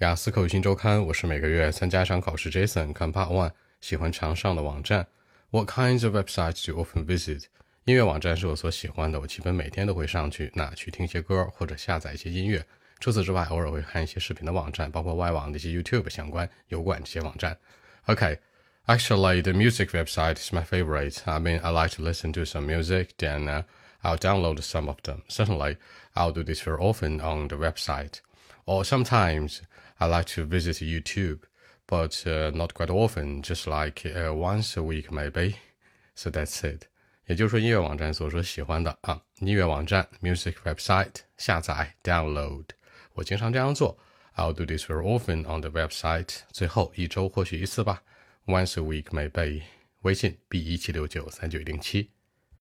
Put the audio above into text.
雅思口语新周刊，我是每个月参加一场考试。Jason 看 Part One，喜欢常上的网站。What kinds of websites do you often visit？音乐网站是我所喜欢的，我基本每天都会上去，那去听些歌或者下载一些音乐。除此之外，偶尔会看一些视频的网站，包括外网的一些 YouTube 相关油管这些网站。Okay. Actually, the music website is my favorite. I mean, I like to listen to some music, then uh, I'll download some of them. Certainly, I'll do this very often on the website. Or sometimes I like to visit YouTube, but uh, not quite often, just like uh, once a week maybe. So that's it. 也就是说，音乐网站所说喜欢的啊，音乐网站 music website 下载 download，我经常这样做。I'll do this very often on the website。最后一周或许一次吧，once a week maybe。微信 b 一七六九三九零七。